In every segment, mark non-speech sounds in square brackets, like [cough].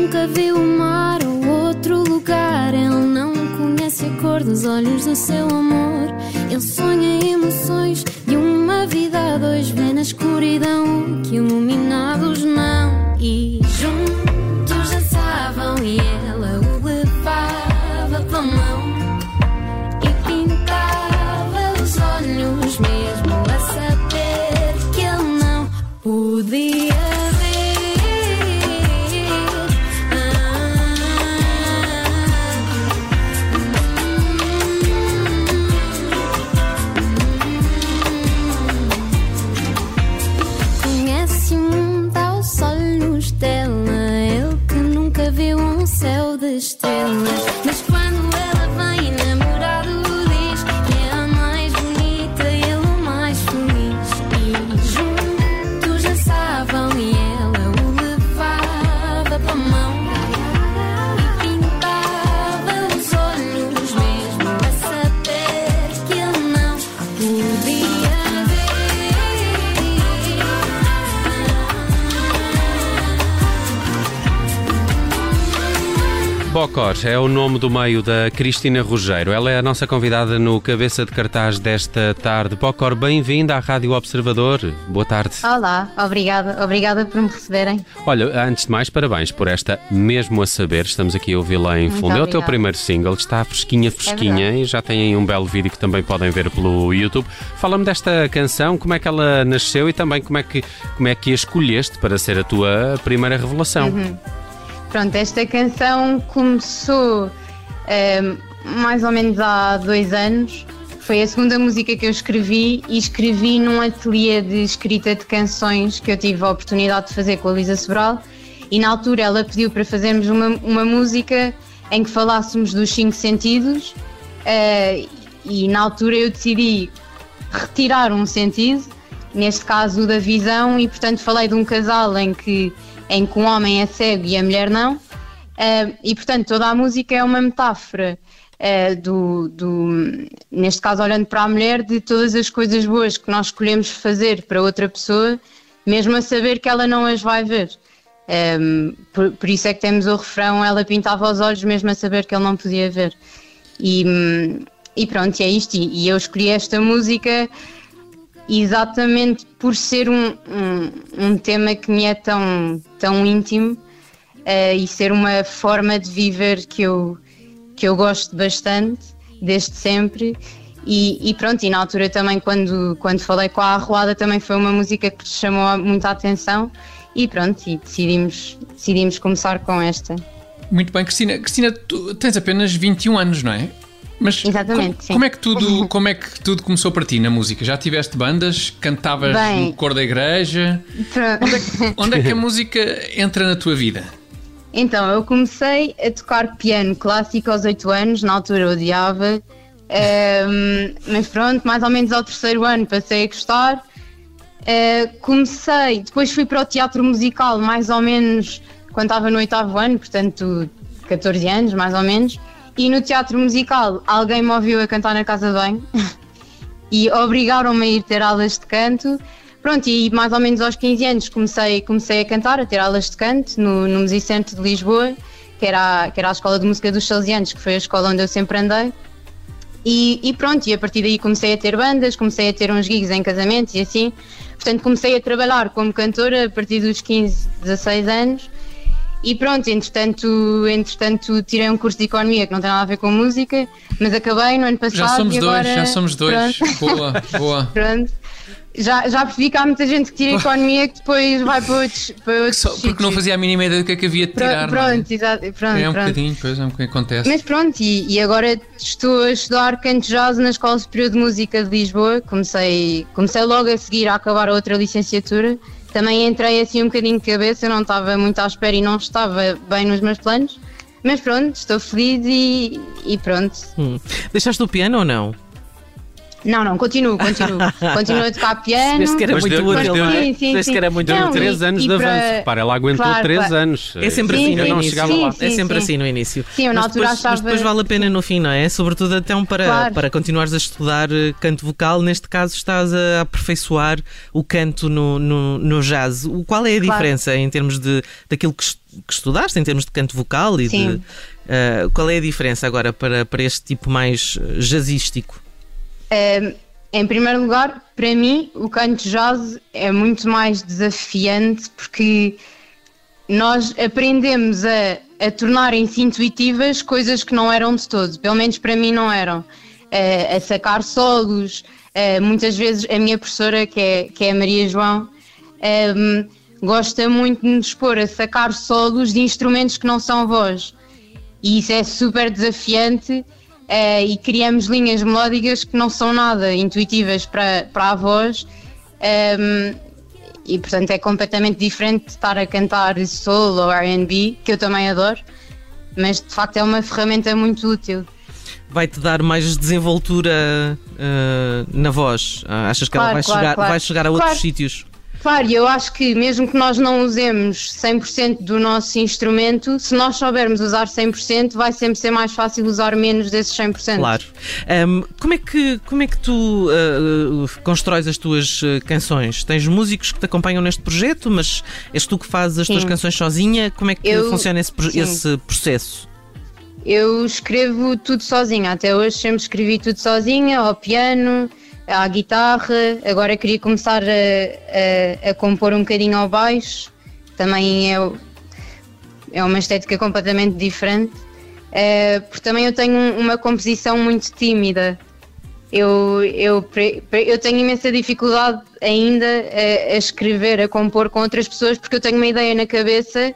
nunca viu o mar ou outro lugar. Ele não conhece a cor dos olhos do seu amor. Ele sonha emoções de uma vida a dois, vê na escuridão que iluminados não. E juntos dançavam e ela Bocor é o nome do meio da Cristina Rugeiro. Ela é a nossa convidada no cabeça de cartaz desta tarde. Bocor, bem-vinda à Rádio Observador. Boa tarde. Olá, obrigada, obrigada por me receberem. Olha, antes de mais, parabéns por esta Mesmo a Saber. Estamos aqui a ouvi-la em fundo. É o teu primeiro single, está fresquinha, fresquinha verdade. e já tem aí um belo vídeo que também podem ver pelo YouTube. Fala-me desta canção, como é que ela nasceu e também como é que, como é que a escolheste para ser a tua primeira revelação. Uhum. Pronto, esta canção começou ehm, mais ou menos há dois anos. Foi a segunda música que eu escrevi e escrevi num ateliê de escrita de canções que eu tive a oportunidade de fazer com a Lisa Sobral. E na altura ela pediu para fazermos uma, uma música em que falássemos dos cinco sentidos. eh, e na altura eu decidi retirar um sentido, neste caso o da visão, e portanto falei de um casal em que, em que um homem é cego e a mulher não. Eh, e portanto toda a música é uma metáfora eh, do, do, neste caso olhando para a mulher, de todas as coisas boas que nós escolhemos fazer para outra pessoa, mesmo a saber que ela não as vai ver. Um, por, por isso é que temos o refrão Ela pintava os olhos mesmo a saber que ele não podia ver E, hum, e pronto, é isto e, e eu escolhi esta música Exatamente por ser um, um, um tema que me é tão, tão íntimo eh, E ser uma forma de viver que eu, que eu gosto bastante Desde sempre e, e pronto, e na altura também quando, quando falei com a Arruada também foi uma música que chamou muita atenção e pronto, e decidimos, decidimos começar com esta. Muito bem, Cristina. Cristina, tu tens apenas 21 anos, não é? Mas Exatamente, como, é que tudo, [laughs] como é que tudo começou para ti na música? Já tiveste bandas? Cantavas Bem. no cor da igreja? Pronto. [laughs] Onde é que a música entra na tua vida? Então, eu comecei a tocar piano clássico aos 8 anos, na altura eu odiava, ehm, mas pronto, mais ou menos ao terceiro ano passei a gostar. Eh, comecei, depois fui para o teatro musical, mais ou menos quando estava no oitavo ano, portanto 14 anos, mais ou menos. E no teatro musical alguém me ouviu a cantar na casa de banho [laughs] e obrigaram-me a ir ter aulas de canto. Pronto, e mais ou menos aos 15 anos comecei, comecei a cantar, a ter aulas de canto no, no Musicentro de Lisboa, que era, a- que era a Escola de Música dos Salesianos, que foi a escola onde eu sempre andei. E, e pronto, e a partir daí comecei a ter bandas, comecei a ter uns gigs em casamentos e assim. Portanto, comecei a trabalhar como cantora a partir dos 15, 16 anos. E pronto, entretanto, entretanto tirei um curso de economia que não tem nada a ver com música, mas acabei no ano passado. Já somos e dois, agora, já somos dois. Pronto, [laughs] Boa, boa. [laughs] pronto. Já, já percebi que há muita gente que tira economia que depois vai para outros, para outros Só porque não fazia a mínima ideia do que é que havia de tirar. não é? Pronto, exato, pronto, É um pronto. bocadinho, pois é um bocadinho acontece. Mas pronto, e, e agora estou a estudar canto jazz na Escola Superior de Música de Lisboa. Comecei, comecei logo a seguir a acabar a outra licenciatura. Também entrei assim um bocadinho de cabeça, não estava muito à espera e não estava bem nos meus planos. Mas pronto, estou feliz e, e pronto. Hum. Deixaste o piano ou não? Não, não, continuo, continuo. [laughs] continuo a tocar piano. Vês que era Mas muito mas útil, deu- não é? Sim, sim, Vês que sim. era muito Não, útil. e- Três anos e de para- avanço. Repara, ela aguentou Claro, três claro. anos. É sempre Sim, assim no sim, Eu não início. chegava sim, lá. É sim, sempre sim. assim no início. Sim, eu na mas, altura depois, mas achava- depois vale a pena no fim, não é? Sobretudo até um para, Claro. para continuares a estudar eh, canto vocal. Neste caso, estás a aperfeiçoar o canto no, no, no jazz. O- Qual é a Claro. diferença em termos de daquilo que, que estudaste, em termos de canto vocal e Sim. de. eh, qual é a diferença agora para, para este tipo mais eh, jazzístico? Um, em primeiro lugar, para mim, o canto jazz é muito mais desafiante porque nós aprendemos a, a tornarem-se intuitivas coisas que não eram de todo, pelo menos para mim não eram. Eh, a sacar solos, eh, muitas vezes a minha professora, que é, que é a Maria João, ehm, gosta muito de nos pôr a sacar solos de instrumentos que não são voz. E isso é super desafiante eh, e criamos linhas melódicas que não são nada intuitivas para, para a voz. ehm, e portanto é completamente diferente de estar a cantar soul ou RB, que eu também adoro, mas de facto é uma ferramenta muito útil. Vai-te dar mais desenvoltura eh, na voz? Ah, achas que ela Claro, vai, claro, chegar, claro. vai chegar a outros sítios? Claro, eu acho que mesmo que nós não usemos 100% do nosso instrumento, se nós soubermos usar 100%, vai sempre ser mais fácil usar menos desses 100%. Claro. Ahm, como, é que, como é que tu ah, constróis as tuas ah, canções? Tens músicos que te acompanham neste projeto, mas és tu que fazes as tuas Sim. canções sozinha? Como é que Eu- funciona esse, esse processo? Eu escrevo tudo sozinha, até hoje sempre escrevi tudo sozinha, ao piano, à guitarra, agora queria começar a, a- a compor um bocadinho ao baixo, também é, é uma estética completamente diferente, Eh, porque também eu tenho um- uma composição muito tímida. Eu, eu, eu tenho imensa dificuldade ainda a, a escrever, a compor com outras pessoas, porque eu tenho uma ideia na cabeça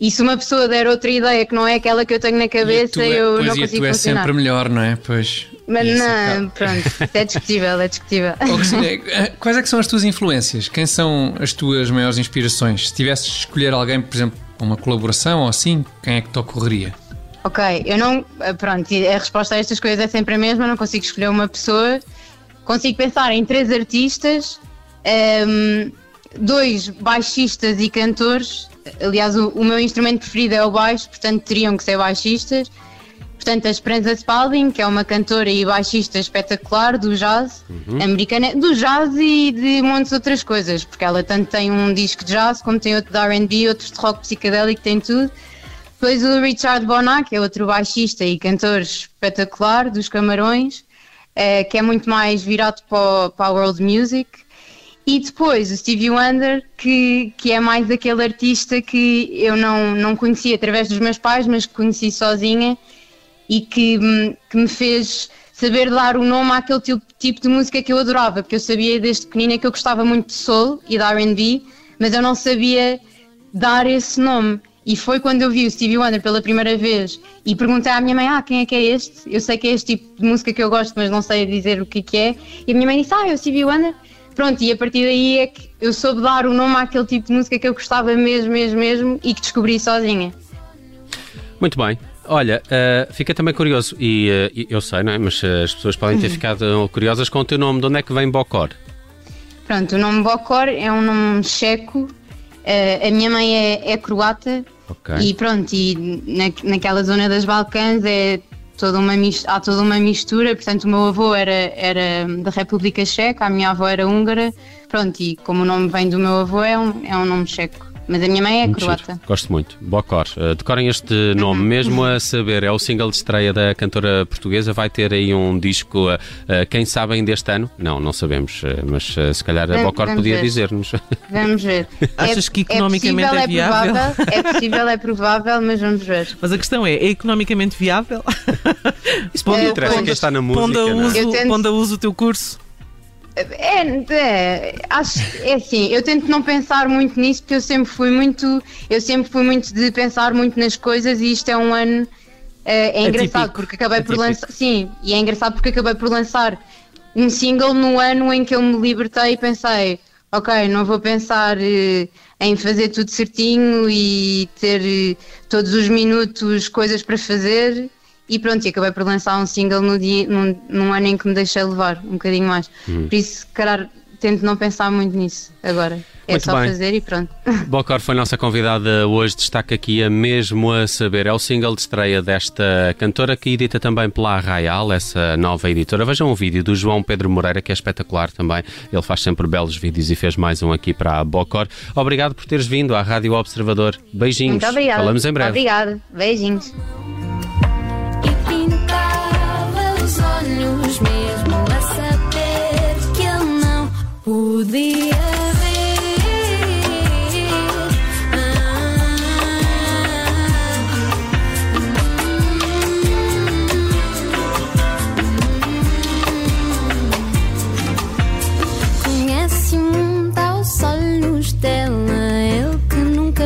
e se uma pessoa der outra ideia que não é aquela que eu tenho na cabeça, tua- eu não e a consigo tua é funcionar. sempre melhor, não é? Pois. Mas Isso não, pronto, é discutível, é discutível. Oh, Cristina, eh, quais é que são as tuas influências? Quem são as tuas maiores inspirações? Se tivesses de escolher alguém, por exemplo, para uma colaboração ou assim, quem é que te ocorreria? Ok, eu não. Pronto, e a resposta a estas coisas é sempre a mesma, não consigo escolher uma pessoa. Consigo pensar em três artistas, ehm, dois baixistas e cantores. Aliás, o, o meu instrumento preferido é o baixo, portanto teriam que ser baixistas. Portanto, a Esperança Spalding, que é uma cantora e baixista espetacular do jazz americana, do jazz e de de outras coisas, porque ela tanto tem um disco de jazz como tem outro de RB, outros de rock psicadélico, tem tudo. Depois o Richard Bonac, que é outro baixista e cantor espetacular dos Camarões, eh, que é muito mais virado para, para a world music. E depois o Stevie Wonder, que, que é mais aquele artista que eu não, não conhecia através dos meus pais, mas que conheci sozinha e que, que me fez saber dar o nome àquele tipo, tipo de música que eu adorava, porque eu sabia desde pequenina que eu gostava muito de soul e de R&B, mas eu não sabia dar esse nome. E foi quando eu vi o Stevie Wonder pela primeira vez e perguntei à minha mãe, ah, quem é que é este? Eu sei que é este tipo de música que eu gosto, mas não sei dizer o que que é. E a minha mãe disse, ah, é o Stevie Wonder. Pronto, e a partir daí é que eu soube dar o nome àquele tipo de música que eu gostava mesmo, mesmo, mesmo e que descobri sozinha. Muito bem. Olha, eh, fica também curioso, e e eu sei, não é? Mas eh, as pessoas podem Uhum. ter ficado curiosas com o teu nome. De onde é que vem Bocor? Pronto, o nome Bokor é um nome checo. eh, a minha mãe é, é croata Ok. e pronto, e na, naquela zona das Balcãs é toda uma mis- há toda uma mistura. Portanto, o meu avô era, era da República Checa, a minha avó era húngara. Pronto, e como o nome vem do meu avô, é um, é um nome checo. Mas a minha mãe é Muito croata. giro. Gosto muito. Bocor. Eh, decorem este nome, mesmo a saber, é o single de estreia da cantora portuguesa. Vai ter aí um disco, eh, eh, quem sabe ainda este ano? Não, não sabemos, mas se calhar a Bocor podia dizer-nos. Vamos ver. [laughs] Achas que economicamente possível, é viável? provável, é possível, é provável, mas vamos ver. Mas a questão é, é economicamente viável? Isso não Eh, interessa quem está na música. Pondo a não é? uso, tento- uso o teu curso? É, é, acho, é assim, eu tento não pensar muito nisso porque eu sempre fui muito, eu sempre fui muito de pensar muito nas coisas e isto é um ano é, é engraçado porque acabei por lançar, sim, e é engraçado porque acabei por lançar um single no ano em que eu me libertei e pensei, ok, não vou pensar eh, em fazer tudo certinho e ter eh, todos os minutos coisas para fazer e pronto, e acabei por lançar um single no dia, num, num ano em que me deixei levar, um bocadinho mais. Por isso, se calhar, tento não pensar muito nisso agora. É Muito só bem. fazer e pronto. [laughs] Bocor foi nossa convidada hoje, destaca aqui a Mesmo a Saber. É o single de estreia desta cantora que edita também pela Arraial, essa nova editora. Vejam um vídeo do João Pedro Moreira, que é espetacular também. Ele faz sempre belos vídeos e fez mais um aqui para a Bocor. Obrigado por teres vindo à Rádio Observador. Beijinhos. Muito obrigada. Falamos em breve. Obrigada. Beijinhos.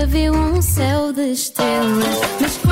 Viu um céu de estrelas.